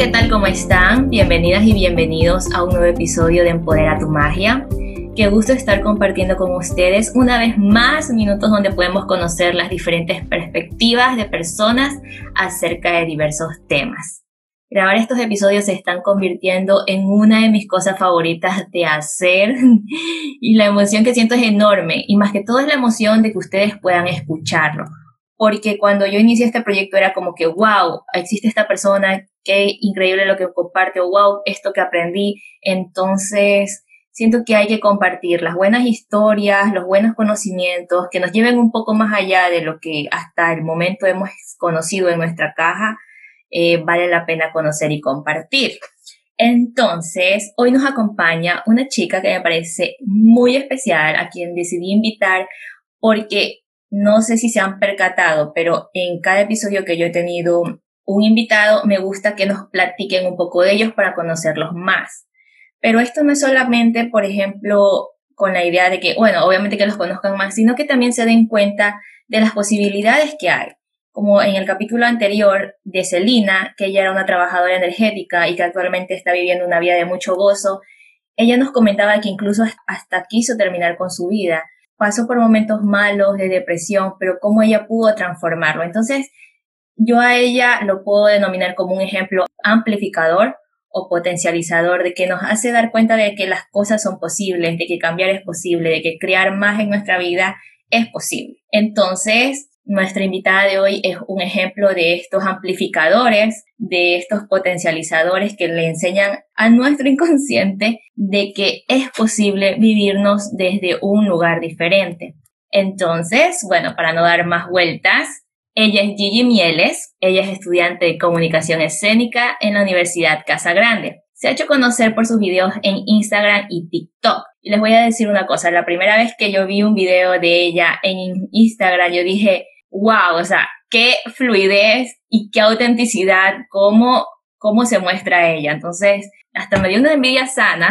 ¿qué tal? ¿Cómo están? Bienvenidas y bienvenidos a un nuevo episodio de Empodera tu Magia. Qué gusto estar compartiendo con ustedes una vez más minutos donde podemos conocer las diferentes perspectivas de personas acerca de diversos temas. Grabar estos episodios se están convirtiendo en una de mis cosas favoritas de hacer y la emoción que siento es enorme y más que todo es la emoción de que ustedes puedan escucharlo. Porque cuando yo inicié este proyecto era como que, wow, existe esta persona qué increíble lo que comparte, wow, esto que aprendí. Entonces, siento que hay que compartir las buenas historias, los buenos conocimientos, que nos lleven un poco más allá de lo que hasta el momento hemos conocido en nuestra caja, eh, vale la pena conocer y compartir. Entonces, hoy nos acompaña una chica que me parece muy especial, a quien decidí invitar porque no sé si se han percatado, pero en cada episodio que yo he tenido un invitado, me gusta que nos platiquen un poco de ellos para conocerlos más. Pero esto no es solamente, por ejemplo, con la idea de que, bueno, obviamente que los conozcan más, sino que también se den cuenta de las posibilidades que hay. Como en el capítulo anterior de Celina, que ella era una trabajadora energética y que actualmente está viviendo una vida de mucho gozo, ella nos comentaba que incluso hasta quiso terminar con su vida. Pasó por momentos malos de depresión, pero cómo ella pudo transformarlo. Entonces, yo a ella lo puedo denominar como un ejemplo amplificador o potencializador de que nos hace dar cuenta de que las cosas son posibles, de que cambiar es posible, de que crear más en nuestra vida es posible. Entonces, nuestra invitada de hoy es un ejemplo de estos amplificadores, de estos potencializadores que le enseñan a nuestro inconsciente de que es posible vivirnos desde un lugar diferente. Entonces, bueno, para no dar más vueltas, ella es Gigi Mieles, ella es estudiante de comunicación escénica en la Universidad Casa Grande. Se ha hecho conocer por sus videos en Instagram y TikTok. Les voy a decir una cosa, la primera vez que yo vi un video de ella en Instagram, yo dije, wow, o sea, qué fluidez y qué autenticidad, cómo, cómo se muestra ella. Entonces, hasta me dio una envidia sana,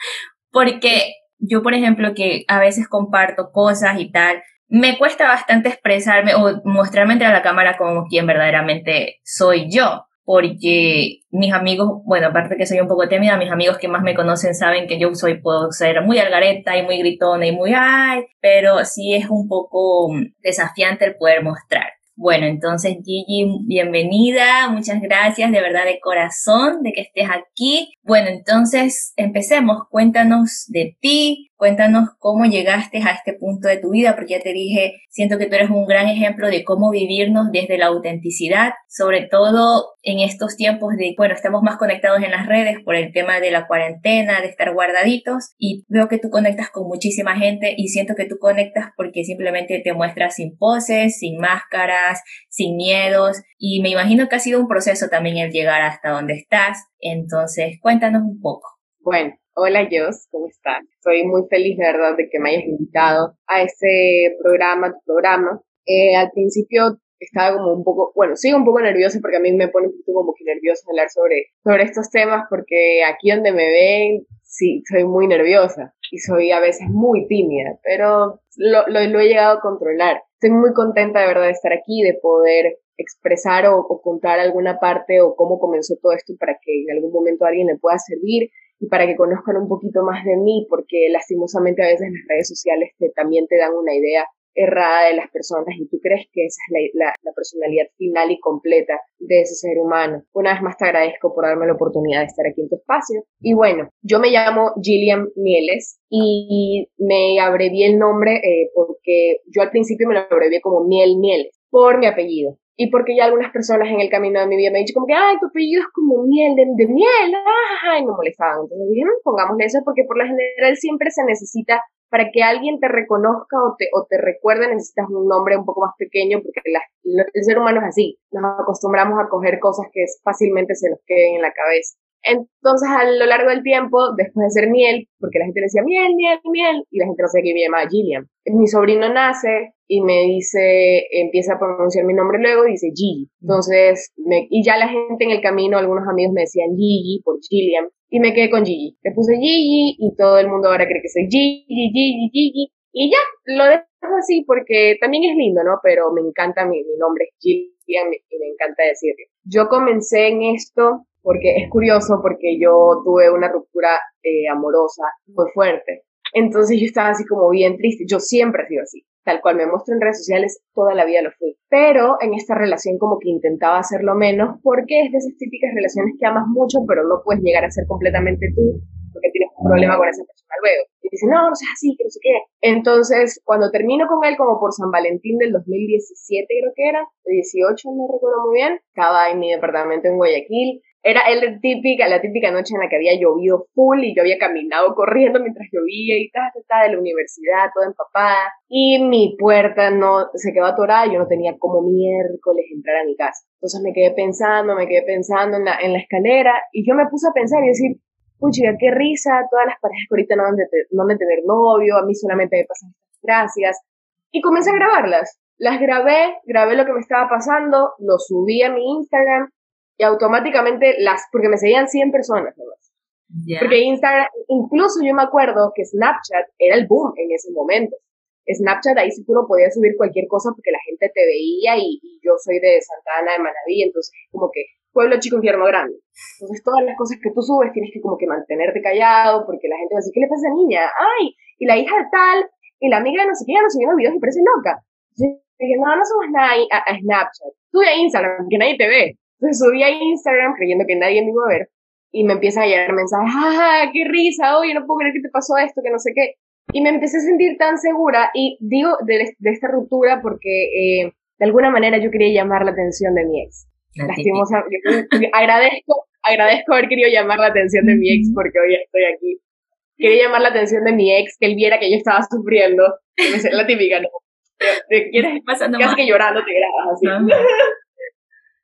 porque yo, por ejemplo, que a veces comparto cosas y tal, me cuesta bastante expresarme o mostrarme entre la cámara como quien verdaderamente soy yo, porque mis amigos, bueno, aparte que soy un poco tímida, mis amigos que más me conocen saben que yo soy, puedo ser muy algareta y muy gritona y muy ay, pero sí es un poco desafiante el poder mostrar. Bueno, entonces Gigi, bienvenida, muchas gracias de verdad de corazón de que estés aquí. Bueno, entonces empecemos, cuéntanos de ti, Cuéntanos cómo llegaste a este punto de tu vida, porque ya te dije, siento que tú eres un gran ejemplo de cómo vivirnos desde la autenticidad, sobre todo en estos tiempos de, bueno, estamos más conectados en las redes por el tema de la cuarentena, de estar guardaditos, y veo que tú conectas con muchísima gente y siento que tú conectas porque simplemente te muestras sin poses, sin máscaras, sin miedos, y me imagino que ha sido un proceso también el llegar hasta donde estás, entonces cuéntanos un poco. Bueno, Hola Jos, ¿cómo estás? Soy muy feliz de verdad de que me hayas invitado a este programa, tu programa. Eh, al principio estaba como un poco, bueno, sigo un poco nerviosa porque a mí me pone un poquito como que nerviosa hablar sobre, sobre estos temas porque aquí donde me ven, sí, soy muy nerviosa y soy a veces muy tímida, pero lo, lo he llegado a controlar. Estoy muy contenta de verdad de estar aquí, de poder expresar o, contar alguna parte o cómo comenzó todo esto para que en algún momento alguien le pueda servir y para que conozcan un poquito más de mí, porque lastimosamente a veces las redes sociales te, también te dan una idea errada de las personas y tú crees que esa es la, la, personalidad final y completa de ese ser humano. Una vez más te agradezco por darme la oportunidad de estar aquí en tu espacio. Y bueno, yo me llamo Gillian Mieles y me abrevié el nombre eh, porque yo al principio me lo abrevié como Miel Mieles por mi apellido y porque ya algunas personas en el camino de mi vida me han dicho como que, ay, tu apellido es como miel, de, miel, ah, y me molestaban. Entonces dije, no, pongámosle eso porque por lo general siempre se necesita, para que alguien te reconozca o te, o te recuerde, necesitas un nombre un poco más pequeño porque el ser humano es así. Nos acostumbramos a coger cosas que fácilmente se nos queden en la cabeza. Entonces, a lo largo del tiempo, después de ser miel, porque la gente decía miel, miel, miel, y la gente no sabía que me llamaba Gillian. Mi sobrino nace y me dice, empieza a pronunciar mi nombre luego, dice Gigi. Entonces, me, y ya la gente en el camino, algunos amigos me decían Gigi por Gillian, y me quedé con Gigi. Le puse Gigi y todo el mundo ahora cree que soy Gigi, Gigi, Gigi. Y ya, lo dejo así porque también es lindo, ¿no? Pero me encanta mi, mi nombre, Gillian, y me encanta decirlo. Yo comencé en esto porque es curioso porque yo tuve una ruptura eh, amorosa muy fuerte. Entonces yo estaba así como bien triste. Yo siempre he sido así. Tal cual me muestro en redes sociales, toda la vida lo fui. Pero en esta relación como que intentaba hacerlo menos porque es de esas típicas relaciones que amas mucho, pero no puedes llegar a ser completamente tú porque tienes un problema con esa persona luego. Y dice, no, no seas así, que no sé qué. Entonces, cuando termino con él, como por San Valentín del 2017 creo que era, 18, no recuerdo muy bien, estaba en mi departamento en Guayaquil, era el típica, la típica noche en la que había llovido full y yo había caminado corriendo mientras llovía y tal, tal, de la universidad, toda empapada. Y mi puerta no se quedó atorada, yo no tenía como miércoles entrar a mi casa. Entonces me quedé pensando, me quedé pensando en la, en la escalera y yo me puse a pensar y decir, pucha, qué risa, todas las parejas que ahorita no van, de, no de tener novio, a mí solamente me pasan gracias. Y comencé a grabarlas. Las grabé, grabé lo que me estaba pasando, lo subí a mi Instagram y automáticamente las, porque me seguían 100 personas Porque Instagram, incluso yo me acuerdo que Snapchat era el boom en ese momento. Snapchat ahí sí tú no podías subir cualquier cosa porque la gente te veía y, y yo soy de Santa Ana de Manaví, entonces como que pueblo chico, infierno grande. Entonces todas las cosas que tú subes tienes que como que mantenerte callado porque la gente va a decir, ¿qué le pasa a esa niña? Ay, y la hija de tal, y la amiga de no sé qué, ya no subiendo videos y parece loca. Dije, no, no subas nada a, Snapchat. Sube a Instagram, que nadie te ve. Entonces subí a Instagram creyendo que nadie me iba a ver y me empiezan a llegar mensajes, ¡ah, qué risa! Oye, no puedo creer que te pasó esto, que no sé qué. Y me empecé a sentir tan segura y digo de, de esta ruptura porque eh, de alguna manera yo quería llamar la atención de mi ex. Lastimosa, agradezco, agradezco haber querido llamar la atención de mi ex porque hoy estoy aquí. Quería llamar la atención de mi ex, que él viera que yo estaba sufriendo. Es la típica, ¿no? Te, quieres pasando casi que llorando te grabas así.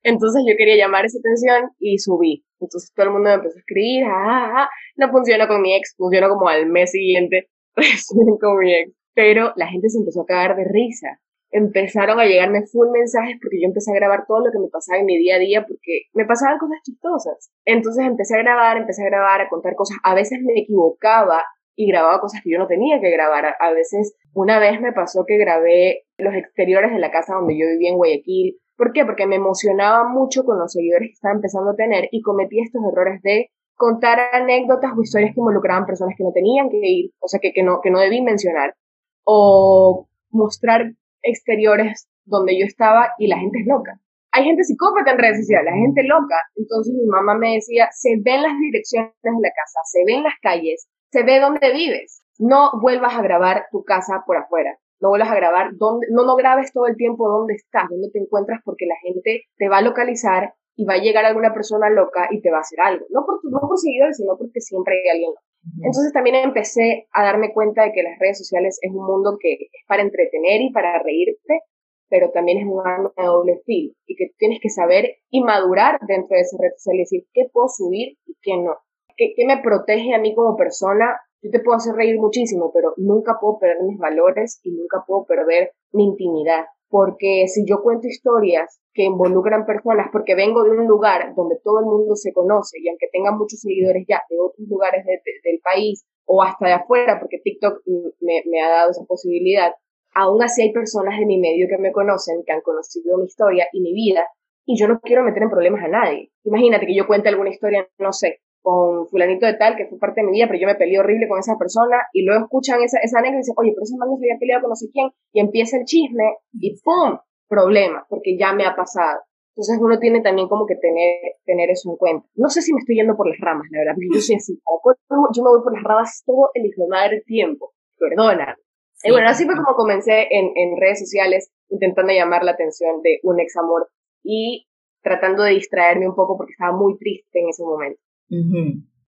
Entonces yo quería llamar esa atención y subí. Entonces todo el mundo me empezó a escribir, ah, no funciona con mi ex, funcionó como al mes siguiente con mi ex. Pero la gente se empezó a cagar de risa empezaron a llegarme full mensajes porque yo empecé a grabar todo lo que me pasaba en mi día a día porque me pasaban cosas chistosas. Entonces empecé a grabar, empecé a grabar, a contar cosas. A veces me equivocaba y grababa cosas que yo no tenía que grabar. A veces, una vez me pasó que grabé los exteriores de la casa donde yo vivía en Guayaquil. ¿Por qué? Porque me emocionaba mucho con los seguidores que estaba empezando a tener y cometí estos errores de contar anécdotas o historias que involucraban personas que no tenían que ir, o sea, que, que, no, que no debí mencionar. O mostrar exteriores donde yo estaba y la gente es loca. Hay gente psicópata en redes sociales, la gente loca. Entonces mi mamá me decía, se ven las direcciones de la casa, se ven las calles, se ve dónde vives. No vuelvas a grabar tu casa por afuera. No vuelvas a grabar dónde, no, no grabes todo el tiempo dónde estás, dónde te encuentras, porque la gente te va a localizar y va a llegar alguna persona loca y te va a hacer algo. No por, no por seguidores, sino porque siempre hay alguien loco. Entonces también empecé a darme cuenta de que las redes sociales es un mundo que es para entretener y para reírte, pero también es un arma de doble filo y que tienes que saber y madurar dentro de esa red social y decir qué puedo subir y qué no. ¿Qué, qué me protege a mí como persona? Yo te puedo hacer reír muchísimo, pero nunca puedo perder mis valores y nunca puedo perder mi intimidad porque si yo cuento historias que involucran personas, porque vengo de un lugar donde todo el mundo se conoce y aunque tenga muchos seguidores ya de otros lugares del país o hasta de afuera, porque TikTok me, me ha dado esa posibilidad, aún así hay personas de mi medio que me conocen, que han conocido mi historia y mi vida, y yo no quiero meter en problemas a nadie. Imagínate que yo cuente alguna historia, no sé, con fulanito de tal, que fue parte de mi vida, pero yo me peleé horrible con esa persona, y luego escuchan esa, esa anécdota y dicen, oye, pero ese man se había peleado con no sé quién, y empieza el chisme, y ¡pum! Problema, porque ya me ha pasado. Entonces uno tiene también como que tener, tener eso en cuenta. No sé si me estoy yendo por las ramas, la verdad, porque yo soy así, yo me voy por las ramas todo el hijo madre tiempo, perdona. Y bueno, así fue como comencé en, en redes sociales intentando llamar la atención de un ex amor y tratando de distraerme un poco porque estaba muy triste en ese momento.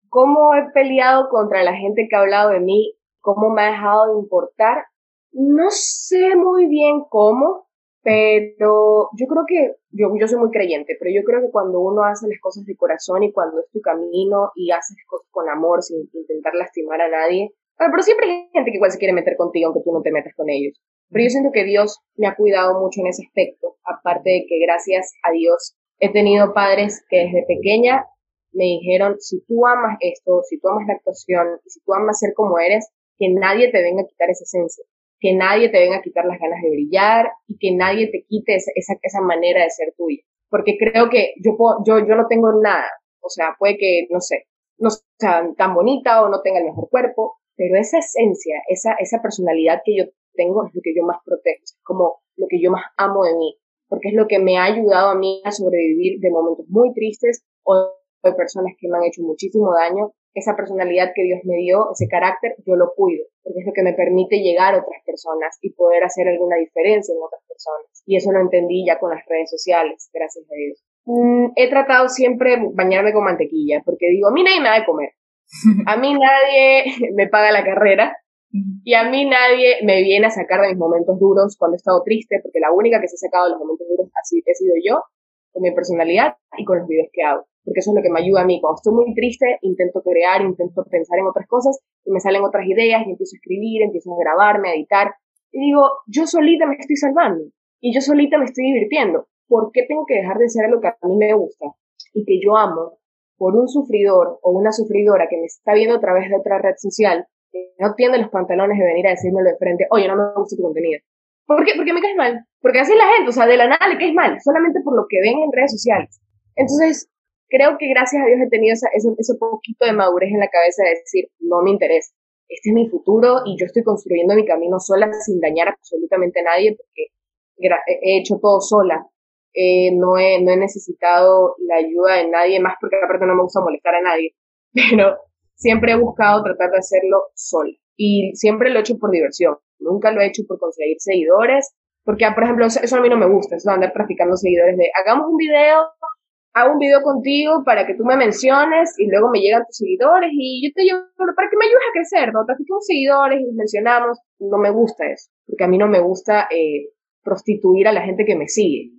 ¿Cómo he peleado contra la gente que ha hablado de mí? ¿Cómo me ha dejado de importar? No sé muy bien cómo, pero yo creo que, yo, yo soy muy creyente, pero yo creo que cuando uno hace las cosas de corazón y cuando es tu camino y haces cosas con amor sin intentar lastimar a nadie, pero siempre hay gente que igual se quiere meter contigo aunque tú no te metas con ellos. Pero yo siento que Dios me ha cuidado mucho en ese aspecto, aparte de que gracias a Dios he tenido padres que desde pequeña me dijeron, si tú amas esto, si tú amas la actuación, si tú amas ser como eres, que nadie te venga a quitar esa esencia, que nadie te venga a quitar las ganas de brillar y que nadie te quite esa, esa, manera de ser tuya. Porque creo que yo, yo, yo no tengo nada. O sea, puede que, no sé, no sea tan bonita o no tenga el mejor cuerpo, pero esa esencia, esa, esa personalidad que yo tengo es lo que yo más protejo, es como lo que yo más amo de mí, porque es lo que me ha ayudado a mí a sobrevivir de momentos muy tristes o de personas que me han hecho muchísimo daño. Esa personalidad que Dios me dio, ese carácter, yo lo cuido, porque es lo que me permite llegar a otras personas y poder hacer alguna diferencia en otras personas. Y eso lo entendí ya con las redes sociales, gracias a Dios. Mm, he tratado siempre bañarme con mantequilla, porque digo, a mí nadie me da de comer. A mí nadie me paga la carrera y a mí nadie me viene a sacar de mis momentos duros cuando he estado triste, porque la única que se ha sacado de los momentos duros así he sido yo, con mi personalidad y con los videos que hago. Porque eso es lo que me ayuda a mí. Cuando estoy muy triste, intento crear, intento pensar en otras cosas y me salen otras ideas y empiezo a escribir, empiezo a grabarme, a editar. Y digo, yo solita me estoy salvando y yo solita me estoy divirtiendo. ¿Por qué tengo que dejar de ser lo que a mí me gusta y que yo amo por un sufridor o una sufridora que me está viendo a través de otra red social que no tiene los pantalones de venir a decírmelo de frente, oye, no me gusta tu contenido. ¿Por qué? Porque me caes mal. Porque así la gente, o sea, de la nada le caes mal, solamente por lo que ven en redes sociales. Entonces, creo que gracias a Dios he tenido ese, ese poquito de madurez en la cabeza de decir, no me interesa. Este es mi futuro y yo estoy construyendo mi camino sola sin dañar absolutamente a nadie porque he hecho todo sola. Eh, no, he, no he necesitado la ayuda de nadie más porque aparte no me gusta molestar a nadie. Pero siempre he buscado tratar de hacerlo sola. Y siempre lo he hecho por diversión. Nunca lo he hecho por conseguir seguidores. Porque, por ejemplo, eso, a mí no me gusta, eso de andar traficando seguidores de hagamos un video, hago un video contigo para que tú me menciones y luego me llegan tus seguidores y yo te llevo para que me ayudes a crecer, ¿no? Trafiquemos seguidores y mencionamos. No me gusta eso, porque a mí no me gusta eh, prostituir a la gente que me sigue.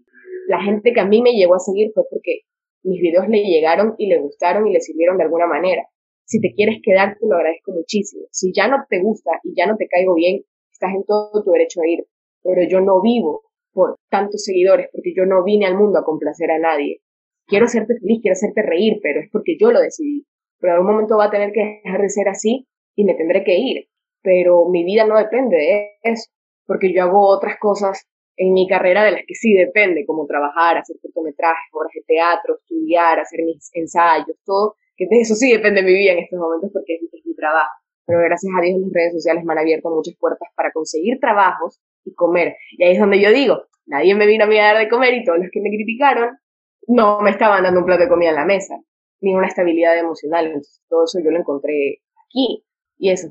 La gente que a mí me llegó a seguir fue porque mis videos le llegaron y le gustaron y le sirvieron de alguna manera. Si te quieres quedar, te lo agradezco muchísimo. Si ya no te gusta y ya no te caigo bien, estás en todo tu derecho a ir. Pero yo no vivo por tantos seguidores porque yo no vine al mundo a complacer a nadie. Quiero hacerte feliz, quiero hacerte reír, pero es porque yo lo decidí. Pero en algún momento va a tener que dejar de ser así y me tendré que ir. Pero mi vida no depende de eso, porque yo hago otras cosas en mi carrera de las que sí depende, como trabajar, hacer cortometrajes, obras de teatro, estudiar, hacer mis ensayos, todo, que de eso sí depende mi vida en estos momentos porque es, mi trabajo. Pero gracias a Dios las redes sociales me han abierto muchas puertas para conseguir trabajos y comer. Y ahí es donde yo digo, nadie me vino a mí a dar de comer y todos los que me criticaron no me estaban dando un plato de comida en la mesa, ni una estabilidad emocional. Entonces, todo eso yo lo encontré aquí. Y eso,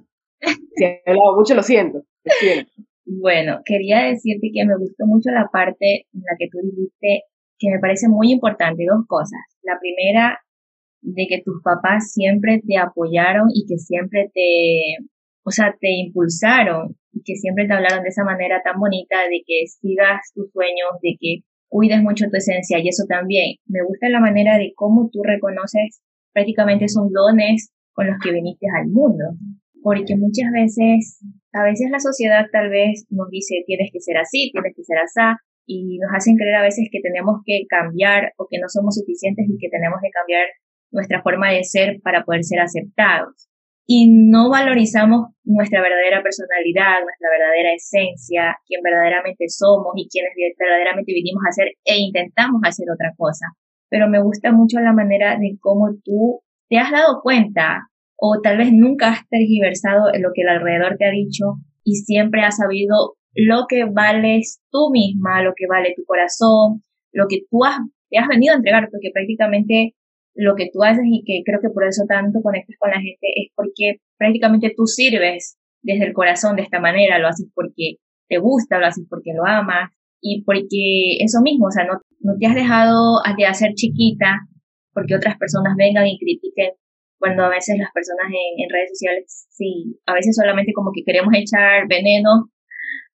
si he mucho, lo siento. Lo siento. Bueno, quería decirte que me gustó mucho la parte en la que tú dijiste que me parece muy importante dos cosas. La primera, de que tus papás siempre te apoyaron y que siempre te, o sea, te impulsaron y que siempre te hablaron de esa manera tan bonita de que sigas tus sueños, de que cuides mucho tu esencia y eso también. Me gusta la manera de cómo tú reconoces prácticamente esos dones con los que viniste al mundo porque muchas veces, a veces la sociedad tal vez nos dice tienes que ser así, tienes que ser así, y nos hacen creer a veces que tenemos que cambiar o que no somos suficientes y que tenemos que cambiar nuestra forma de ser para poder ser aceptados. Y no valorizamos nuestra verdadera personalidad, nuestra verdadera esencia, quién verdaderamente somos y quienes verdaderamente vinimos a hacer e intentamos hacer otra cosa. Pero me gusta mucho la manera de cómo tú te has dado cuenta o tal vez nunca has tergiversado lo que el alrededor te ha dicho y siempre has sabido lo que vales tú misma, lo que vale tu corazón, lo que tú has, te has venido a entregar, porque prácticamente lo que tú haces y que creo que por eso tanto conectas con la gente es porque prácticamente tú sirves desde el corazón de esta manera, lo haces porque te gusta, lo haces porque lo amas y porque eso mismo, o sea, no, no te has dejado de hacer chiquita porque otras personas vengan y critiquen cuando a veces las personas en, redes sociales, sí, a veces solamente como que queremos echar veneno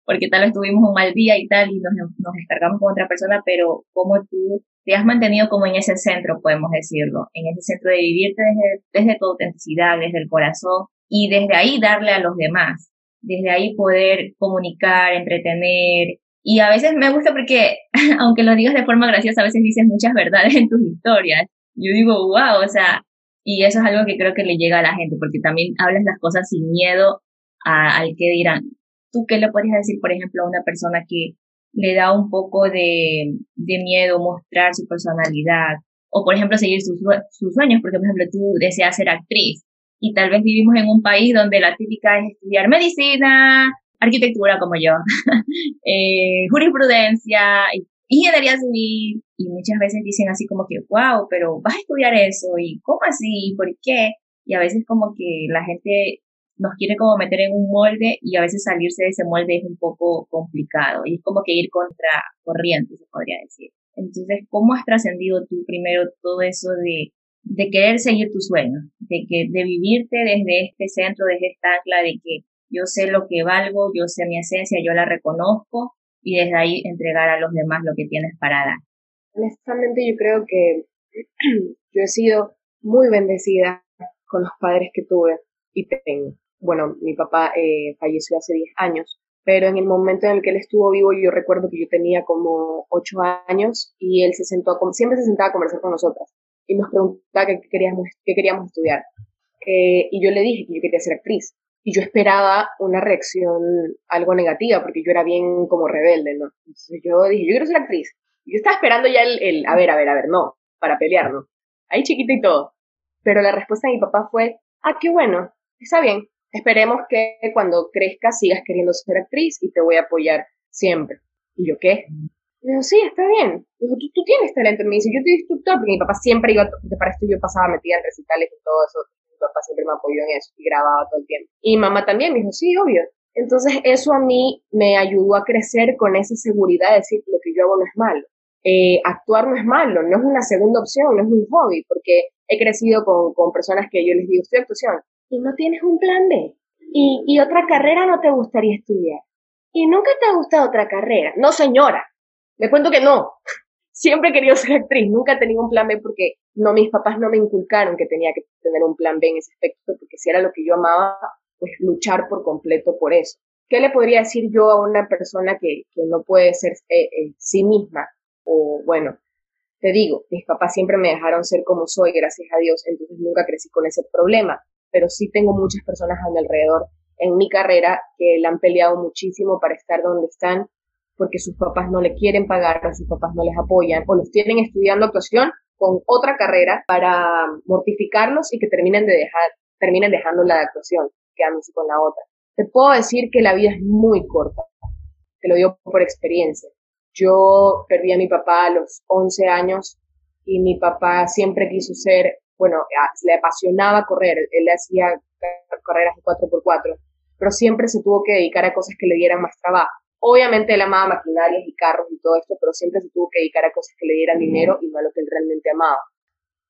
porque tal vez tuvimos un mal día y tal y nos, nos descargamos con otra persona, pero como tú te has mantenido como en ese centro, podemos decirlo, en ese centro de vivirte desde, desde tu autenticidad, desde el corazón y desde ahí darle a los demás, desde ahí poder comunicar, entretener. Y a veces me gusta porque, aunque lo digas de forma graciosa, a veces dices muchas verdades en tus historias. Yo digo, wow, o sea, y eso es algo que creo que le llega a la gente, porque también hablas las cosas sin miedo al que dirán. ¿Tú qué le podrías decir, por ejemplo, a una persona que le da un poco de, de miedo mostrar su personalidad o por ejemplo seguir sus, sus sueños, porque por ejemplo tú deseas ser actriz y tal vez vivimos en un país donde la típica es estudiar medicina, arquitectura como yo, eh, jurisprudencia, ingeniería civil, y muchas veces dicen así como que, wow, pero vas a estudiar eso, y ¿cómo así? ¿Por qué? Y a veces como que la gente nos quiere como meter en un molde y a veces salirse de ese molde es un poco complicado y es como que ir contra corriente, se podría decir. Entonces, ¿cómo has trascendido tú primero todo eso de, de querer seguir tu sueño, de que de vivirte desde este centro, desde esta ancla de que yo sé lo que valgo, yo sé mi esencia, yo la reconozco y desde ahí entregar a los demás lo que tienes para dar. Honestamente yo creo que yo he sido muy bendecida con los padres que tuve y tengo. Bueno, mi papá eh, falleció hace 10 años, pero en el momento en el que él estuvo vivo yo recuerdo que yo tenía como 8 años y él se sentó, siempre se sentaba a conversar con nosotras y nos preguntaba qué queríamos, qué queríamos estudiar. Eh, y yo le dije que yo quería ser actriz y yo esperaba una reacción algo negativa, porque yo era bien como rebelde, ¿no? Entonces yo dije, yo quiero ser actriz. Y yo estaba esperando ya el, el, a ver, a ver, a ver, no, para pelear, ¿no? Ahí chiquita y todo. Pero la respuesta de mi papá fue, ah, qué bueno, está bien. Esperemos que cuando crezcas sigas queriendo ser actriz y te voy a apoyar siempre. ¿Y yo qué? Me dijo, sí, está bien. Dijo, ¿Tú, tienes talento. Me dice, yo te instructor, porque mi papá siempre iba, para esto yo pasaba metida en recitales y todo eso mi papá siempre me apoyó en eso y grababa todo el tiempo. Y mamá también me dijo, sí, obvio. Entonces eso a mí me ayudó a crecer con esa seguridad de decir, lo que yo hago no es malo. Eh, actuar no es malo, no es una segunda opción, no es un hobby, porque he crecido con, con personas que yo les digo, estoy actuación, y no tienes un plan B. Y, y otra carrera no te gustaría estudiar. Y nunca te ha gustado otra carrera. No, señora. Le cuento que no siempre he querido ser actriz, nunca he tenido un plan B porque no, mis papás no me inculcaron que tenía que tener un plan B en ese aspecto, porque si era lo que yo amaba, pues luchar por completo por eso. ¿Qué le podría decir yo a una persona que, no puede ser eh, eh, sí misma? O bueno, te digo, mis papás siempre me dejaron ser como soy, gracias a Dios, entonces nunca crecí con ese problema, pero sí tengo muchas personas a mi alrededor en mi carrera que la han peleado muchísimo para estar donde están porque sus papás no le quieren pagar o sus papás no les apoyan o los tienen estudiando actuación con otra carrera para mortificarlos y que terminen de dejar, terminen dejando la de actuación, quedándose con la otra. Te puedo decir que la vida es muy corta. Te lo digo por experiencia. Yo perdí a mi papá a los 11 años y mi papá siempre quiso ser, bueno, le apasionaba correr. Él hacía carreras de 4x4, pero siempre se tuvo que dedicar a cosas que le dieran más trabajo. Obviamente él amaba maquinarias y carros y todo esto, pero siempre se tuvo que dedicar a cosas que le dieran dinero y no a lo que él realmente amaba.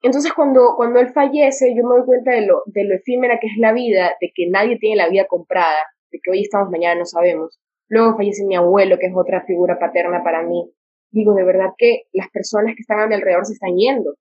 Entonces cuando, cuando él fallece, yo me doy cuenta de lo, de lo efímera que es la vida, de que nadie tiene la vida comprada, de que hoy estamos, mañana no sabemos. Luego fallece mi abuelo, que es otra figura paterna para mí. Digo, de verdad que las personas que están a mi alrededor se están yendo.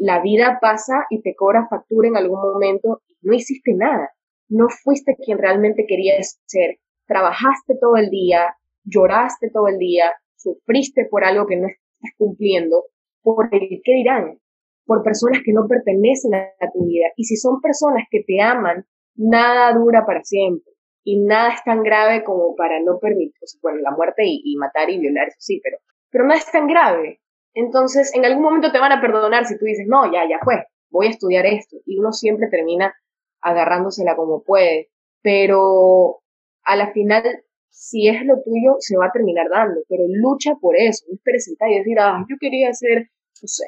La vida pasa y te cobra factura en algún momento y no hiciste nada. No fuiste quien realmente querías ser. Trabajaste todo el día, lloraste todo el día, sufriste por algo que no estás cumpliendo, por el qué dirán, por personas que no pertenecen a tu vida. Y si son personas que te aman, nada dura para siempre y nada es tan grave como para no permitir, bueno, la muerte y, matar y violar, eso sí, pero, pero nada es tan grave. Entonces, en algún momento te van a perdonar si tú dices, no, ya, ya fue, voy a estudiar esto. Y uno siempre termina agarrándosela como puede. Pero a la final si es lo tuyo, se va a terminar dando, pero lucha por eso, no esperes sentar y decir, ah, yo quería ser, no sé,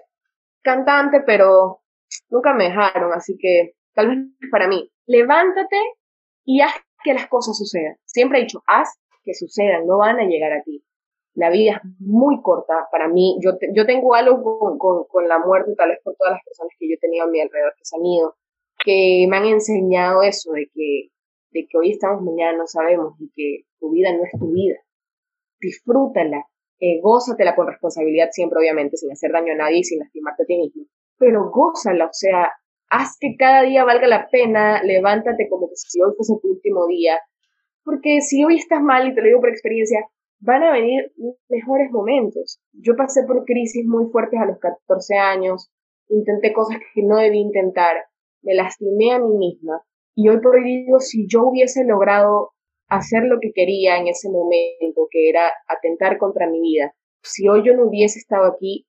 cantante, pero nunca me dejaron, así que tal vez para mí, levántate y haz que las cosas sucedan. Siempre he dicho, haz que sucedan, no van a llegar a ti. La vida es muy corta para mí. Yo, yo tengo algo con, con, la muerte, tal vez por todas las personas que yo he tenido a mi alrededor que se han ido, que me han enseñado eso, de que de que hoy estamos, mañana no sabemos y que tu vida no es tu vida. Disfrútala, eh, gózatela con responsabilidad siempre, obviamente, sin hacer daño a nadie y sin lastimarte a ti mismo. Pero gózala, o sea, haz que cada día valga la pena, levántate como si hoy fuese tu último día. Porque si hoy estás mal, y te lo digo por experiencia, van a venir mejores momentos. Yo pasé por crisis muy fuertes a los 14 años, intenté cosas que no debí intentar, me lastimé a mí misma, y hoy por hoy digo, si yo hubiese logrado hacer lo que quería en ese momento, que era atentar contra mi vida, si hoy yo no hubiese estado aquí,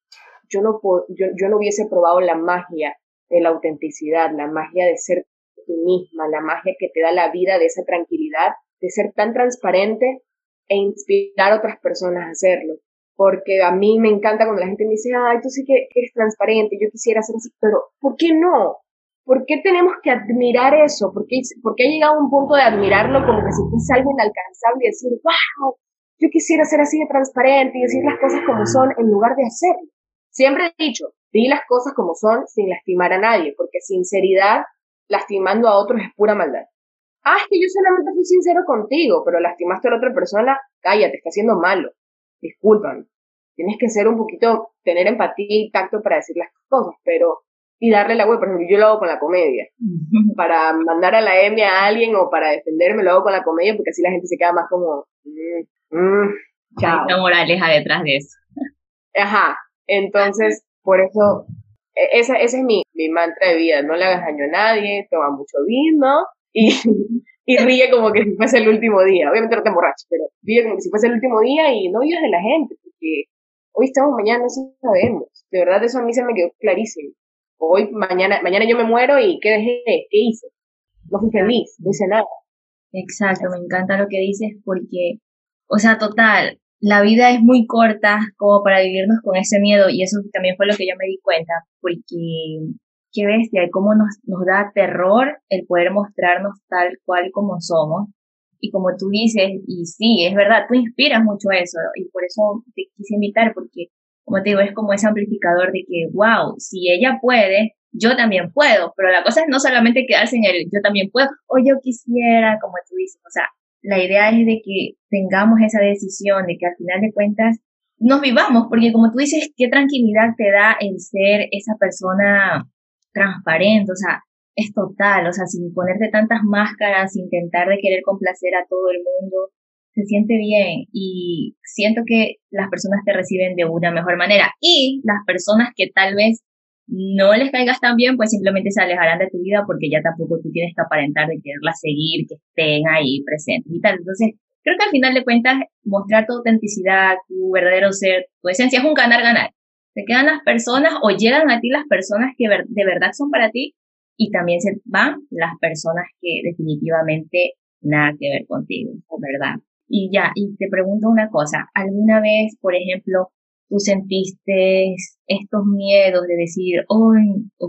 yo no, yo, yo no hubiese probado la magia de la autenticidad, la magia de ser tú misma, la magia que te da la vida de esa tranquilidad, de ser tan transparente e inspirar a otras personas a hacerlo. Porque a mí me encanta cuando la gente me dice, ay, tú sí que eres transparente, yo quisiera ser así, pero ¿por qué no? ¿Por qué tenemos que admirar eso? ¿Por qué, ¿Por qué ha llegado a un punto de admirarlo como que si fuese algo inalcanzable y decir, wow, yo quisiera ser así de transparente y decir las cosas como son en lugar de hacerlo? Siempre he dicho, di las cosas como son sin lastimar a nadie, porque sinceridad lastimando a otros es pura maldad. Ah, es que yo solamente fui sincero contigo, pero lastimaste a la otra persona, cállate, está haciendo malo. Disculpan. Tienes que ser un poquito, tener empatía y tacto para decir las cosas, pero y darle la web, por ejemplo, yo lo hago con la comedia. Para mandar a la M a alguien o para defenderme, lo hago con la comedia porque así la gente se queda más como, mm, mm, chao. Hay moraleja detrás de eso. Ajá, entonces, por eso, e, esa, ese es mi, mi mantra de vida, no le hagas daño a nadie, toma mucho vino y, y ríe como que si fuese el último día. Obviamente no te emborraches, pero ríe como que si fuese el último día y no vivas de la gente, porque hoy estamos, mañana no sabemos. De verdad, eso a mí se me quedó clarísimo. Hoy, mañana, mañana yo me muero y ¿qué dejé? ¿Qué hice? No fui feliz, no hice nada. Exacto, me encanta lo que dices porque, o sea, total, la vida es muy corta como para vivirnos con ese miedo y eso también fue lo que yo me di cuenta, porque qué bestia, cómo nos, nos da terror el poder mostrarnos tal cual como somos. Y como tú dices, y sí, es verdad, tú inspiras mucho eso y por eso te quise invitar, porque como te digo, es como ese amplificador de que, wow, si ella puede, yo también puedo, pero la cosa es no solamente quedarse en el yo también puedo o yo quisiera, como tú dices, o sea, la idea es de que tengamos esa decisión, de que al final de cuentas nos vivamos, porque como tú dices, qué tranquilidad te da el ser esa persona transparente, o sea, es total, o sea, sin ponerte tantas máscaras, sin intentar de querer complacer a todo el mundo, se siente bien y siento que las personas te reciben de una mejor manera y las personas que tal vez no les caigas tan bien, pues simplemente se alejarán de tu vida porque ya tampoco tú tienes que aparentar de quererlas seguir, que estén ahí presentes y tal. Entonces, creo que al final de cuentas, mostrar tu autenticidad, tu verdadero ser, tu esencia es un ganar-ganar. Te quedan las personas o llegan a ti las personas que de verdad son para ti y también se van las personas que definitivamente nada que ver contigo, ¿verdad? Y ya, y te pregunto una cosa, ¿alguna vez, por ejemplo, tú sentiste estos miedos de decir, o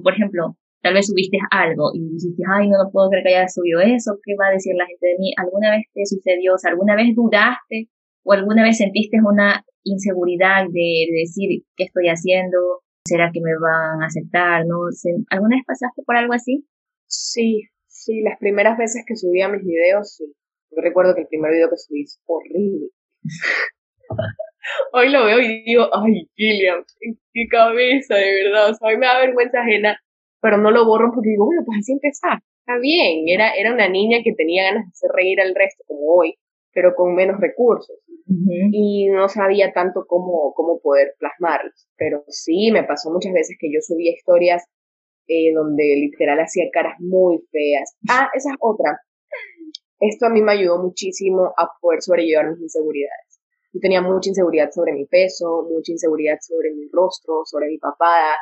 por ejemplo, tal vez subiste algo y dijiste, ay, no, no puedo creer que haya subido eso, ¿qué va a decir la gente de mí? ¿Alguna vez te sucedió, o alguna vez dudaste o alguna vez sentiste una inseguridad de, decir, ¿qué estoy haciendo? ¿Será que me van a aceptar? ¿No? ¿Alguna vez pasaste por algo así? Sí, sí, las primeras veces que subía mis videos, sí. Yo recuerdo que el primer video que subí es horrible. hoy lo veo y digo, ay, Gillian, qué cabeza, de verdad. O sea, hoy me da vergüenza ajena, pero no lo borro porque digo, bueno, pues así empezar. Está bien, era, era una niña que tenía ganas de hacer reír al resto, como hoy, pero con menos recursos. Y no sabía tanto cómo, cómo poder plasmarlos. Pero sí, me pasó muchas veces que yo subía historias eh, donde literal hacía caras muy feas. Ah, esa es otra. Esto a mí me ayudó muchísimo a poder sobrellevar mis inseguridades. Yo tenía mucha inseguridad sobre mi peso, mucha inseguridad sobre mi rostro, sobre mi papada,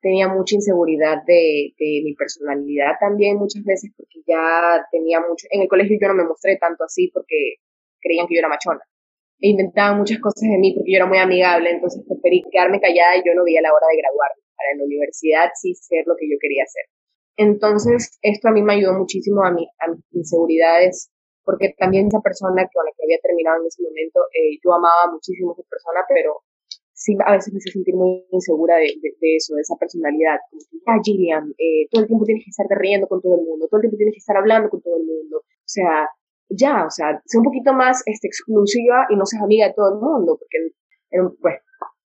tenía mucha inseguridad de, de, mi personalidad también muchas veces porque ya tenía mucho, en el colegio yo no me mostré tanto así porque creían que yo era machona. E inventaban muchas cosas de mí porque yo era muy amigable, entonces preferí quedarme callada y yo no veía la hora de graduarme para la universidad sí ser lo que yo quería hacer. Entonces, esto a mí me ayudó muchísimo a, mi, a mis inseguridades, porque también esa persona con la que había terminado en ese momento, eh, yo amaba muchísimo a esa persona, pero sí a veces me hice sentir muy insegura de, de, eso, de esa personalidad. Como que, ah, Gillian, eh, todo el tiempo tienes que estar riendo con todo el mundo, todo el tiempo tienes que estar hablando con todo el mundo. O sea, ya, o sea, sé un poquito más este, exclusiva y no seas amiga de todo el mundo, porque, bueno,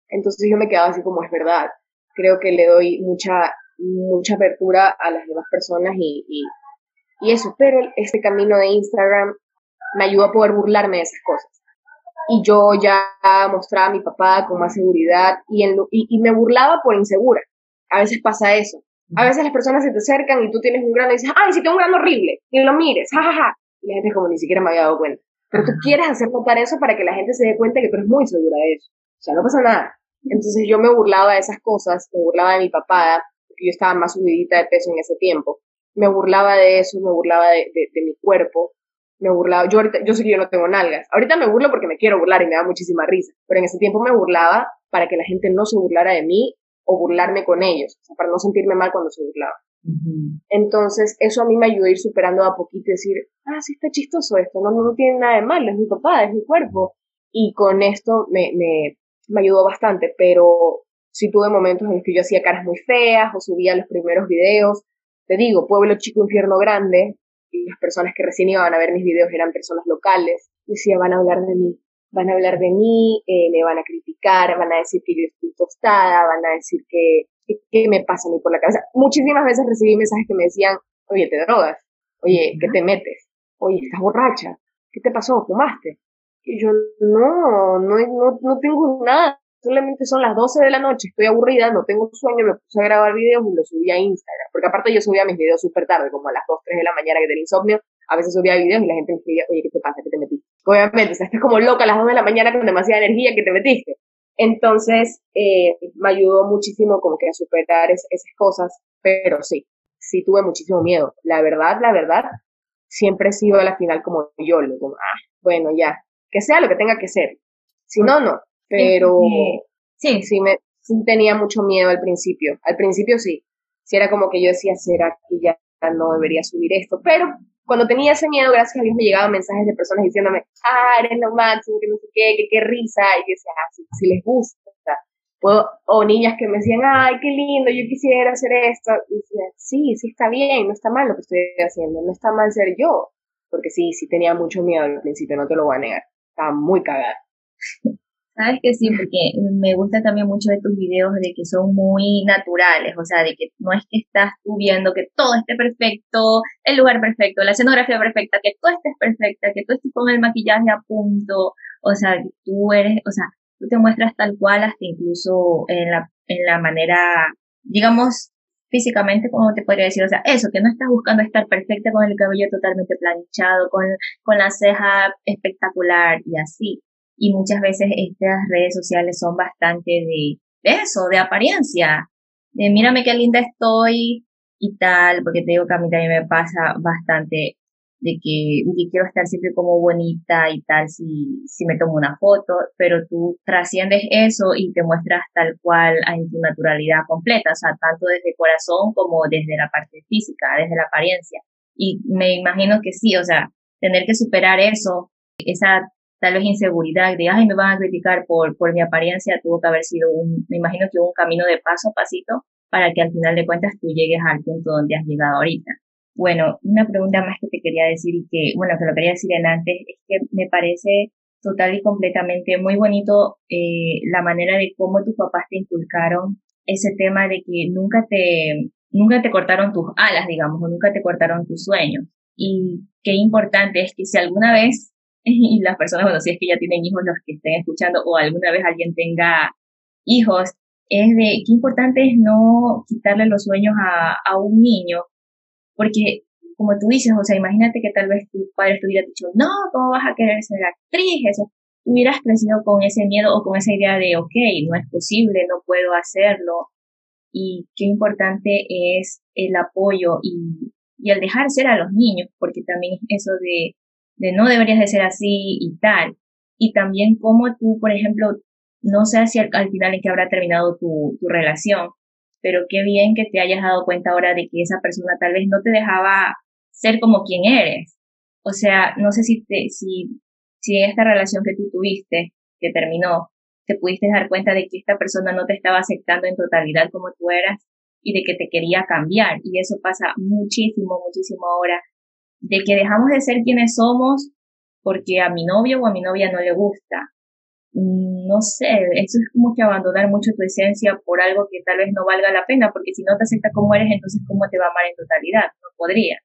entonces yo me quedaba así como es verdad. Creo que le doy mucha mucha apertura a las demás personas y, y, eso, pero este camino de Instagram me ayudó a poder burlarme de esas cosas. Y yo ya mostraba a mi papá con más seguridad y, en y, me burlaba por insegura. A veces pasa eso. A veces las personas se te acercan y tú tienes un grano y dices, ay, si tengo un grano horrible, y lo mires, jajaja. Y la gente como ni siquiera me había dado cuenta. Pero tú quieres hacer notar eso para que la gente se dé cuenta que tú eres muy segura de eso. O sea, no pasa nada. Entonces yo me burlaba de esas cosas, me burlaba de mi papá, porque yo estaba más subidita de peso en ese tiempo. Me burlaba de eso, me burlaba de, de, mi cuerpo, me burlaba. Yo ahorita, yo sé que yo no tengo nalgas. Ahorita me burlo porque me quiero burlar y me da muchísima risa. Pero en ese tiempo me burlaba para que la gente no se burlara de mí o burlarme con ellos, o sea, para no sentirme mal cuando se burlaba. Entonces, eso a mí me ayudó a ir superando a poquito y decir, ah, sí está chistoso esto, no, no, tiene nada de malo, es mi papá, es mi cuerpo. Y con esto me, me, me ayudó bastante, pero sí tuve momentos en los que yo hacía caras muy feas o subía los primeros videos. Te digo, pueblo chico, infierno grande, y las personas que recién iban a ver mis videos eran personas locales. Y decía, van a hablar de mí, van a hablar de mí, eh, me van a criticar, van a decir que yo estoy tostada, van a decir que, qué me pasa a mí por la cabeza. Muchísimas veces recibí mensajes que me decían, oye, te drogas, oye, ¿qué te metes? Oye, estás borracha, ¿qué te pasó? ¿Fumaste? Y yo, no, no, no, no tengo nada, solamente son las 12 de la noche, estoy aburrida, no tengo sueño, me puse a grabar videos y los subí a Instagram, porque aparte yo subía mis videos súper tarde, como a las 2, 3 de la mañana que tenía insomnio, a veces subía videos y la gente me decía, oye, ¿qué te pasa? ¿Qué te metiste? Obviamente, o sea, estás como loca a las 2 de la mañana con demasiada energía que te metiste. Entonces, eh, me ayudó muchísimo como que a superar esas cosas, pero sí, sí tuve muchísimo miedo. La verdad, la verdad, siempre he sido a la final como yo, como, ah, bueno, ya, que sea lo que tenga que ser. Si no, no. Pero sí, sí, me sí tenía mucho miedo al principio. Al principio sí. Sí era como que yo decía, será que ya no debería subir esto. Pero cuando tenía ese miedo, gracias a Dios me llegaban mensajes de personas diciéndome, ah, eres lo máximo, que no sé qué, que qué risa. Y yo decía, ah, si, les gusta. Puedo, o niñas que me decían, ay, qué lindo, yo quisiera hacer esto. Y decía, sí, sí está bien, no está mal lo que estoy haciendo, no está mal ser yo. Porque sí, sí tenía mucho miedo al principio, no te lo voy a negar estaba muy cagada. Sabes que sí, porque me gusta también mucho de tus videos de que son muy naturales, o sea, de que no es que estás tú viendo que todo esté perfecto, el lugar perfecto, la escenografía perfecta, que tú estés perfecta, que tú estés con el maquillaje a punto, o sea, que tú eres, o sea, tú te muestras tal cual hasta incluso en la, en la manera, digamos, físicamente, como te podría decir, o sea, eso, que no estás buscando estar perfecta con el cabello totalmente planchado, con, con la ceja espectacular y así. Y muchas veces estas redes sociales son bastante de, de eso, de apariencia, de mírame qué linda estoy y tal, porque te digo que a mí también me pasa bastante de que, quiero estar siempre como bonita y tal si, si me tomo una foto, pero tú trasciendes eso y te muestras tal cual en tu naturalidad completa, o sea, tanto desde corazón como desde la parte física, desde la apariencia. Y me imagino que sí, o sea, tener que superar eso, esa tal vez inseguridad de, ay, me van a criticar por, por mi apariencia, tuvo que haber sido un, me imagino que un camino de paso a pasito para que al final de cuentas tú llegues al punto donde has llegado ahorita. Bueno, una pregunta más que te quería decir y que, bueno, que lo quería decir en antes, es que me parece total y completamente muy bonito eh, la manera de cómo tus papás te inculcaron ese tema de que nunca te, nunca te cortaron tus alas, digamos, o nunca te cortaron tus sueños. Y qué importante es que si alguna vez, y las personas, bueno, si es que ya tienen hijos los que estén escuchando, o alguna vez alguien tenga hijos, es de qué importante es no quitarle los sueños a, a un niño porque, como tú dices, o sea, imagínate que tal vez tu padre te hubiera dicho, no, ¿cómo vas a querer ser actriz? Eso, hubieras crecido con ese miedo o con esa idea de, ok, no es posible, no puedo hacerlo. Y qué importante es el apoyo y, y el dejar ser a los niños, porque también es eso de, de no deberías de ser así y tal. Y también cómo tú, por ejemplo, no sé si al, al final en que habrá terminado tu, tu relación, pero qué bien que te hayas dado cuenta ahora de que esa persona tal vez no te dejaba ser como quien eres. O sea, no sé si, te, si, si esta relación que tú tuviste, que terminó, te pudiste dar cuenta de que esta persona no te estaba aceptando en totalidad como tú eras y de que te quería cambiar. Y eso pasa muchísimo, muchísimo ahora, de que dejamos de ser quienes somos porque a mi novio o a mi novia no le gusta no sé, eso es como que abandonar mucho tu esencia por algo que tal vez no valga la pena, porque si no te acepta como eres, entonces ¿cómo te va a amar en totalidad? No podría.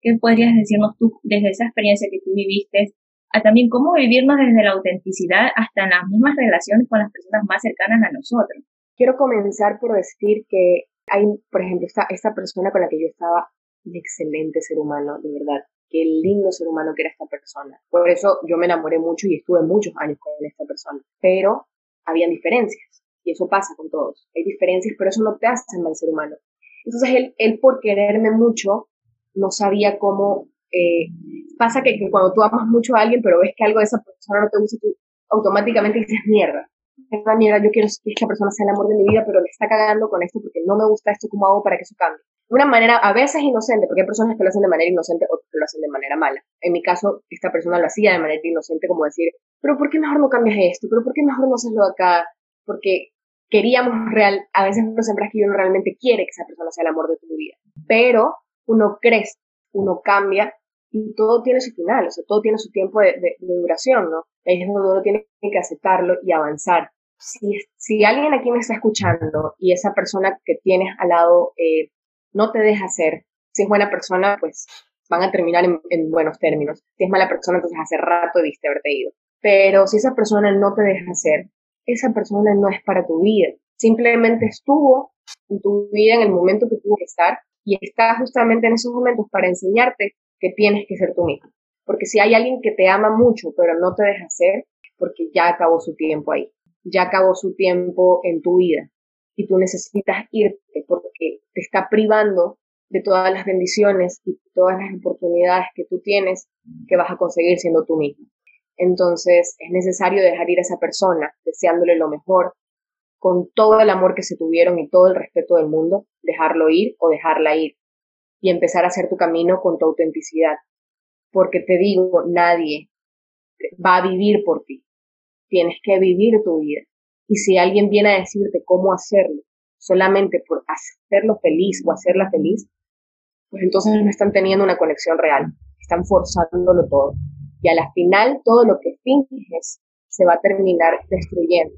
¿Qué podrías decirnos tú desde esa experiencia que tú viviste a también cómo vivirnos desde la autenticidad hasta en las mismas relaciones con las personas más cercanas a nosotros? Quiero comenzar por decir que hay, por ejemplo, esta, esta persona con la que yo estaba, un excelente ser humano, de verdad qué lindo ser humano que era esta persona. Por eso yo me enamoré mucho y estuve muchos años con esta persona. Pero habían diferencias. y eso pasa con todos. Hay diferencias, pero eso no te hace mal ser humano. Entonces él, él por quererme mucho, no sabía cómo... Eh, pasa que, cuando tú amas mucho a alguien, pero ves que algo de esa persona no te gusta, tú automáticamente dices, mierda, esta mierda, yo quiero que esta persona sea el amor de mi vida, pero le está cagando con esto porque no me gusta esto, ¿cómo hago para que eso cambie? De una manera a veces inocente, porque hay personas que lo hacen de manera inocente, otras que lo hacen de manera mala. En mi caso, esta persona lo hacía de manera inocente, como decir, pero ¿por qué mejor no cambias esto? ¿Pero por qué mejor no haces lo acá? Porque queríamos real, a veces no siempre es que uno realmente quiere que esa persona sea el amor de tu vida, pero uno crece, uno cambia y todo tiene su final, o sea, todo tiene su tiempo de, duración, ¿no? Ahí es donde uno tiene que aceptarlo y avanzar. Si, si alguien aquí me está escuchando y esa persona que tienes al lado eh, no te deja ser, si es buena persona, pues van a terminar en, en, buenos términos. Si es mala persona, entonces hace rato debiste haberte ido. Pero si esa persona no te deja ser, esa persona no es para tu vida. Simplemente estuvo en tu vida en el momento que tuvo que estar y está justamente en esos momentos para enseñarte que tienes que ser tú mismo. Porque si hay alguien que te ama mucho pero no te deja ser, porque ya acabó su tiempo ahí, ya acabó su tiempo en tu vida y tú necesitas irte porque te está privando de todas las bendiciones y todas las oportunidades que tú tienes que vas a conseguir siendo tú mismo. Entonces es necesario dejar ir a esa persona, deseándole lo mejor, con todo el amor que se tuvieron y todo el respeto del mundo, dejarlo ir o dejarla ir y empezar a hacer tu camino con tu autenticidad. Porque te digo, nadie va a vivir por ti. Tienes que vivir tu vida. Y si alguien viene a decirte cómo hacerlo, solamente por hacerlo feliz o hacerla feliz, pues entonces no están teniendo una conexión real, están forzándolo todo y a la final todo lo que finges se va a terminar destruyendo,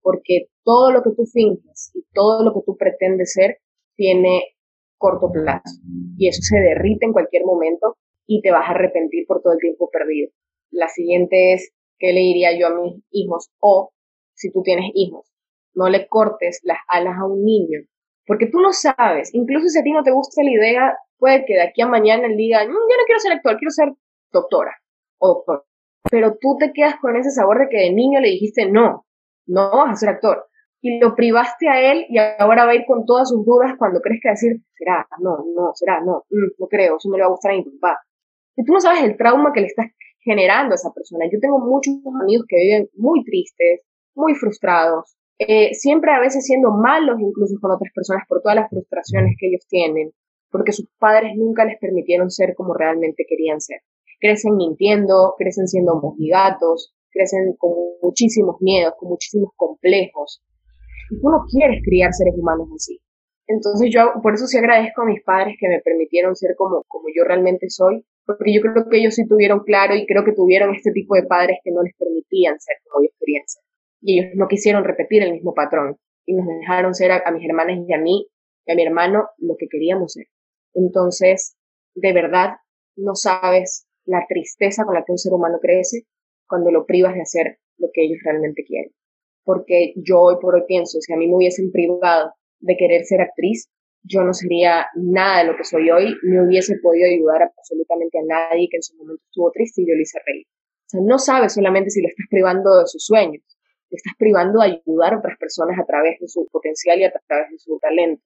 porque todo lo que tú finges y todo lo que tú pretendes ser tiene corto plazo y eso se derrite en cualquier momento y te vas a arrepentir por todo el tiempo perdido. La siguiente es, ¿qué le diría yo a mis hijos? O, si tú tienes hijos, no le cortes las alas a un niño, porque tú no sabes, incluso si a ti no te gusta la idea, puede que de aquí a mañana él diga, mm, yo no quiero ser actor, quiero ser doctora doctor. Pero tú te quedas con ese sabor de que de niño le dijiste no, no vas a ser actor. Y lo privaste a él y ahora va a ir con todas sus dudas cuando crees que decir, será, no, no, será, no, mm, no creo, eso no le va a gustar a mi papá. Y tú no sabes el trauma que le estás generando a esa persona. Yo tengo muchos amigos que viven muy tristes, muy frustrados, eh, siempre a veces siendo malos incluso con otras personas por todas las frustraciones que ellos tienen, porque sus padres nunca les permitieron ser como realmente querían ser crecen mintiendo, crecen siendo mojigatos, crecen con muchísimos miedos, con muchísimos complejos. Y tú no quieres criar seres humanos así. Entonces yo por eso sí agradezco a mis padres que me permitieron ser como, como yo realmente soy, porque yo creo que ellos sí tuvieron claro y creo que tuvieron este tipo de padres que no les permitían ser como ellos querían ser. Y ellos no quisieron repetir el mismo patrón y nos dejaron ser a, a mis hermanas y a mí y a mi hermano lo que queríamos ser. Entonces, de verdad, no sabes la tristeza con la que un ser humano crece cuando lo privas de hacer lo que ellos realmente quieren. Porque yo hoy por hoy pienso, si a mí me hubiesen privado de querer ser actriz, yo no sería nada de lo que soy hoy, ni hubiese podido ayudar absolutamente a nadie que en su momento estuvo triste y yo le hice reír. O sea, no sabes solamente si lo estás privando de sus sueños, le estás privando de ayudar a otras personas a través de su potencial y a través de su talento.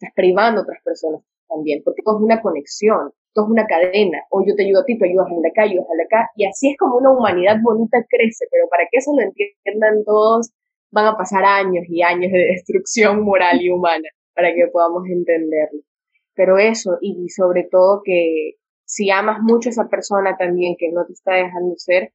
Estás privando a otras personas también, porque todo es una conexión todo es una cadena, o yo te ayudo a ti, tú ayudas de acá, ayudas de acá, y así es como una humanidad bonita crece, pero para que eso lo entiendan todos, van a pasar años y años de destrucción moral y humana para que podamos entenderlo. Pero eso, y sobre todo que si amas mucho a esa persona también que no te está dejando ser,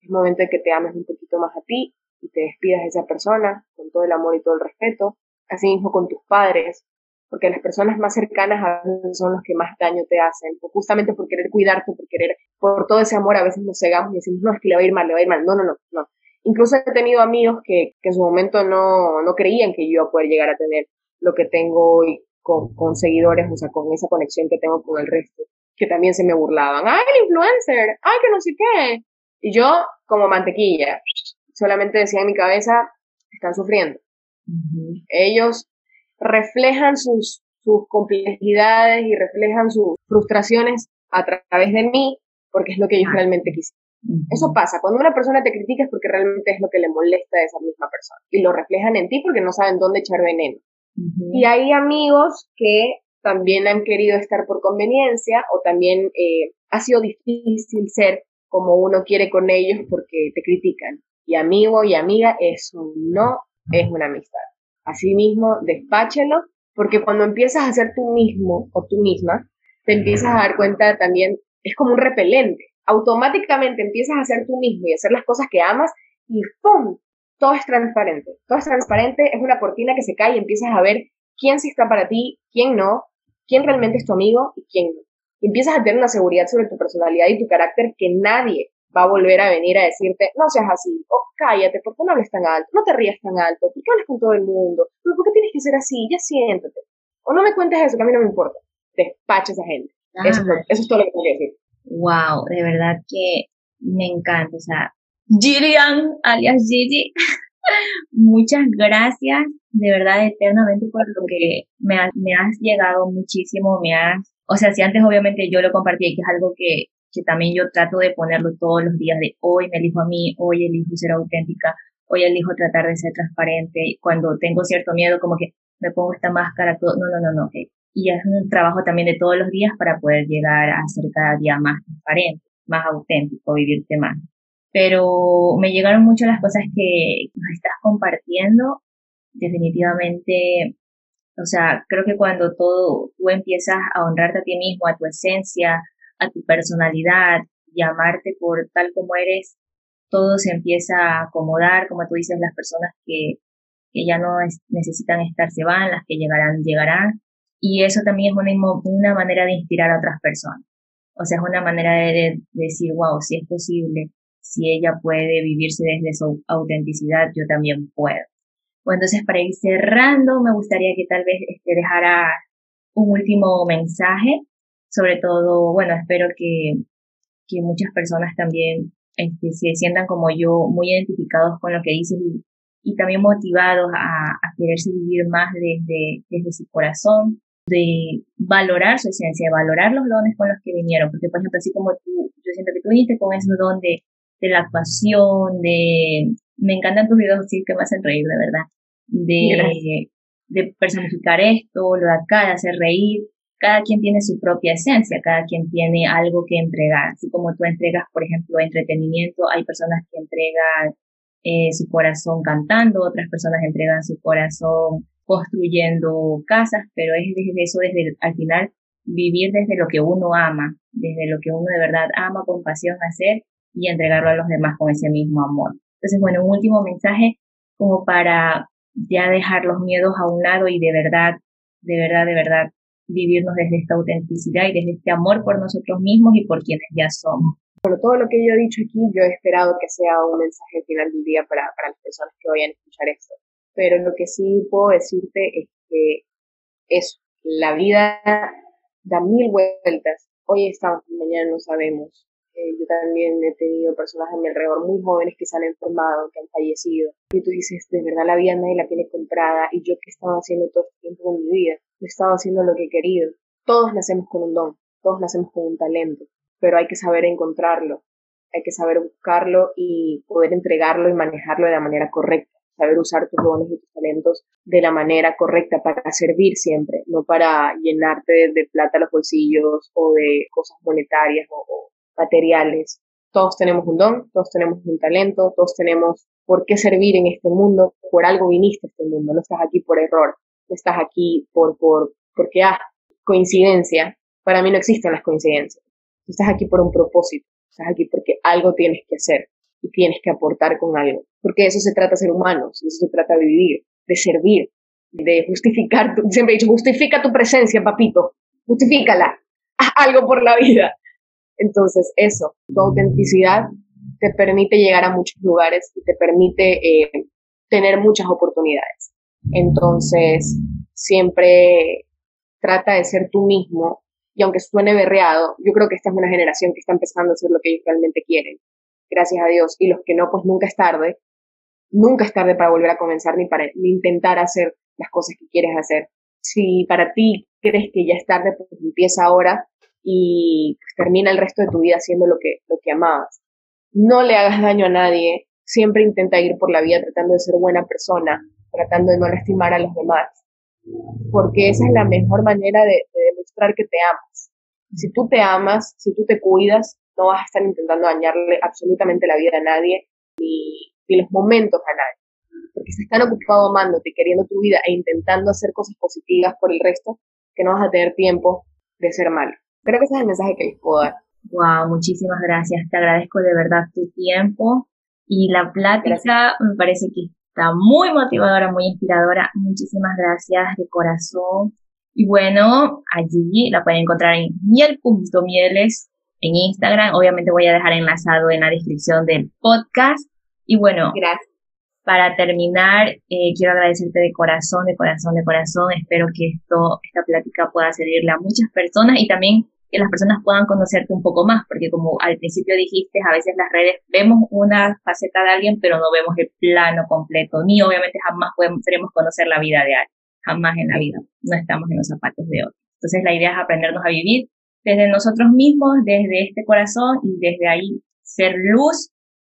es momento de que te ames un poquito más a ti y te despidas de esa persona con todo el amor y todo el respeto. Así mismo con tus padres, porque las personas más cercanas a veces son los que más daño te hacen, justamente por querer cuidarte, por querer, por todo ese amor, a veces nos cegamos y decimos, no, es que le va a ir mal, le va a ir mal. No, no, no, no. Incluso he tenido amigos que, que en su momento no, no creían que yo iba a poder llegar a tener lo que tengo hoy con, con seguidores, o sea, con esa conexión que tengo con el resto, que también se me burlaban. ¡Ay, el influencer! ¡Ay, que no sé qué! Y yo, como mantequilla, solamente decía en mi cabeza, están sufriendo. Ellos reflejan sus, sus complejidades y reflejan sus frustraciones a través de mí, porque es lo que ellos realmente quisieron. Eso pasa. Cuando una persona te critica es porque realmente es lo que le molesta a esa misma persona. Y lo reflejan en ti porque no saben dónde echar veneno. Y hay amigos que también han querido estar por conveniencia o también eh, ha sido difícil ser como uno quiere con ellos porque te critican. Y amigo y amiga, eso no es una amistad. Asimismo, despáchelo, porque cuando empiezas a ser tú mismo o tú misma, te empiezas a dar cuenta también, es como un repelente. Automáticamente empiezas a ser tú mismo y a hacer las cosas que amas y ¡pum! Todo es transparente. Todo es transparente, es una cortina que se cae y empiezas a ver quién sí está para ti, quién no, quién realmente es tu amigo y quién no empiezas a tener una seguridad sobre tu personalidad y tu carácter que nadie va a volver a venir a decirte, no seas así, o cállate, ¿por qué no hables tan alto? No te rías tan alto, ¿por qué hablas con todo el mundo? ¿Por qué tienes que ser así? Ya siéntate. O no me cuentes eso, que a mí no me importa. Despacha esa gente. Eso, es todo lo que tengo que decir. Wow, de verdad que me encanta. O sea, Gillian, alias Gigi, muchas gracias de verdad eternamente por lo que me, me has llegado muchísimo, me has o sea, si antes obviamente yo lo compartía, que es algo que, que también yo trato de ponerlo todos los días, de hoy me elijo a mí, hoy elijo ser auténtica, hoy elijo tratar de ser transparente, cuando tengo cierto miedo, como que me pongo esta máscara, todo, no, no, no, no, Y es un trabajo también de todos los días para poder llegar a ser cada día más transparente, más auténtico, vivirte más. Pero me llegaron mucho las cosas que nos estás compartiendo. Definitivamente o sea, creo que cuando todo tú empiezas a honrarte a ti mismo, a tu esencia, a tu personalidad y amarte por tal como eres, todo se empieza a acomodar, como tú dices, las personas que, que ya no necesitan estar se van, las que llegarán, llegarán. Y eso también es una, manera de inspirar a otras personas. O sea, es una manera de, de decir, wow, si es posible, si ella puede vivirse desde su autenticidad, yo también puedo. Bueno, entonces para ir cerrando, me gustaría que tal vez este, dejara un último mensaje. Sobre todo, bueno, espero que, que muchas personas también este, se sientan como yo, muy identificados con lo que dices y, y también motivados a, a, quererse vivir más desde, desde su corazón, de valorar su esencia, de valorar los dones con los que vinieron. Porque, por ejemplo, así como tú, yo siento que tú viniste con ese don de, de la actuación, de me encantan tus videos, sí que me hacen reír, de verdad. De, de personificar esto, lo de acá, de hacer reír. Cada quien tiene su propia esencia, cada quien tiene algo que entregar. Así como tú entregas, por ejemplo, entretenimiento, hay personas que entregan eh, su corazón cantando, otras personas entregan su corazón construyendo casas, pero es desde eso, desde al final, vivir desde lo que uno ama, desde lo que uno de verdad ama con pasión hacer y entregarlo a los demás con ese mismo amor. Entonces, bueno, un último mensaje como para ya dejar los miedos a un lado y de verdad, de verdad, de verdad vivirnos desde esta autenticidad y desde este amor por nosotros mismos y por quienes ya somos. Bueno, todo lo que yo he dicho aquí, yo he esperado que sea un mensaje al final del día para, para las personas que vayan a escuchar esto. Pero lo que sí puedo decirte es que es la vida da mil vueltas. Hoy estamos, mañana no sabemos. Eh, yo también he tenido personas a mi alrededor muy jóvenes que se han enfermado, que han fallecido. Y tú dices, de verdad la vida nadie la tiene comprada. Y yo que he estado haciendo todo este tiempo con mi vida, he estado haciendo lo que he querido. Todos nacemos con un don, todos nacemos con un talento, pero hay que saber encontrarlo, hay que saber buscarlo y poder entregarlo y manejarlo de la manera correcta. Saber usar tus dones y tus talentos de la manera correcta para servir siempre, no para llenarte de, plata los bolsillos o de cosas monetarias o materiales. Todos tenemos un don, todos tenemos un talento, todos tenemos por qué servir en este mundo, por algo viniste a este mundo, no estás aquí por error, estás aquí por, por, porque, ah, coincidencia. Para mí no existen las coincidencias. estás aquí por un propósito, estás aquí porque algo tienes que hacer y tienes que aportar con algo. Porque eso se trata ser humanos, eso se trata vivir, de servir, de justificar, siempre he dicho, justifica tu presencia, papito, justifícala, haz algo por la vida. Entonces, eso, tu autenticidad te permite llegar a muchos lugares y te permite eh, tener muchas oportunidades. Entonces, siempre trata de ser tú mismo y aunque suene berreado, yo creo que esta es una generación que está empezando a hacer lo que ellos realmente quieren. Gracias a Dios. Y los que no, pues nunca es tarde. Nunca es tarde para volver a comenzar ni para intentar hacer las cosas que quieres hacer. Si para ti crees que ya es tarde, pues empieza ahora y pues, termina el resto de tu vida haciendo lo que, lo que amabas. no le hagas daño a nadie, siempre intenta ir por la vida tratando de ser buena persona, tratando de no lastimar a los demás, porque esa es la mejor manera de, demostrar que te amas. Si tú te amas, si tú te cuidas, no vas a estar intentando dañarle absolutamente la vida a nadie, ni, ni los momentos a nadie, porque si están ocupado amándote, queriendo tu vida e intentando hacer cosas positivas por el resto, que no vas a tener tiempo de ser malo. Creo que ese es el mensaje que les puedo dar. Wow, muchísimas gracias. Te agradezco de verdad tu tiempo y la plática me parece que está muy motivadora, muy inspiradora. Muchísimas gracias de corazón. Y bueno, allí la pueden encontrar en miel.mieles en Instagram. Obviamente voy a dejar enlazado en la descripción del podcast. Y bueno, gracias. Para terminar, eh, quiero agradecerte de corazón, de corazón, de corazón. Espero que esto, esta plática pueda servirle a muchas personas y también que las personas puedan conocerte un poco más, porque como al principio dijiste, a veces las redes vemos una faceta de alguien, pero no vemos el plano completo, ni obviamente jamás podemos, conocer la vida de alguien, jamás en la vida, no estamos en los zapatos de otro. Entonces la idea es aprendernos a vivir desde nosotros mismos, desde este corazón y desde ahí ser luz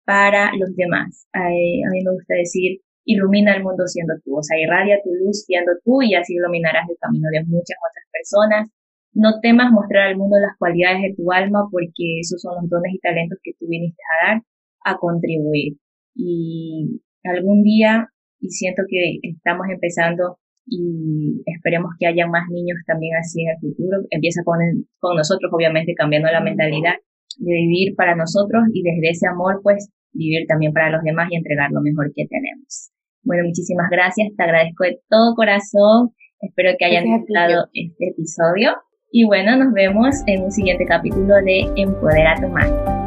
para los demás. a mí me gusta decir, ilumina el mundo siendo tú, o sea, irradia tu luz siendo tú y así iluminarás el camino de muchas otras personas no temas mostrar al mundo las cualidades de tu alma porque esos son los dones y talentos que tú viniste a dar, a contribuir. Y algún día, y siento que estamos empezando y esperemos que haya más niños también así en el futuro, empieza con, con nosotros, obviamente cambiando la mentalidad de vivir para nosotros y desde ese amor, pues vivir también para los demás y entregar lo mejor que tenemos. Bueno, muchísimas gracias, te agradezco de todo corazón, espero que hayan disfrutado este episodio. Y bueno, nos vemos en un siguiente capítulo de Empodera tu Magia.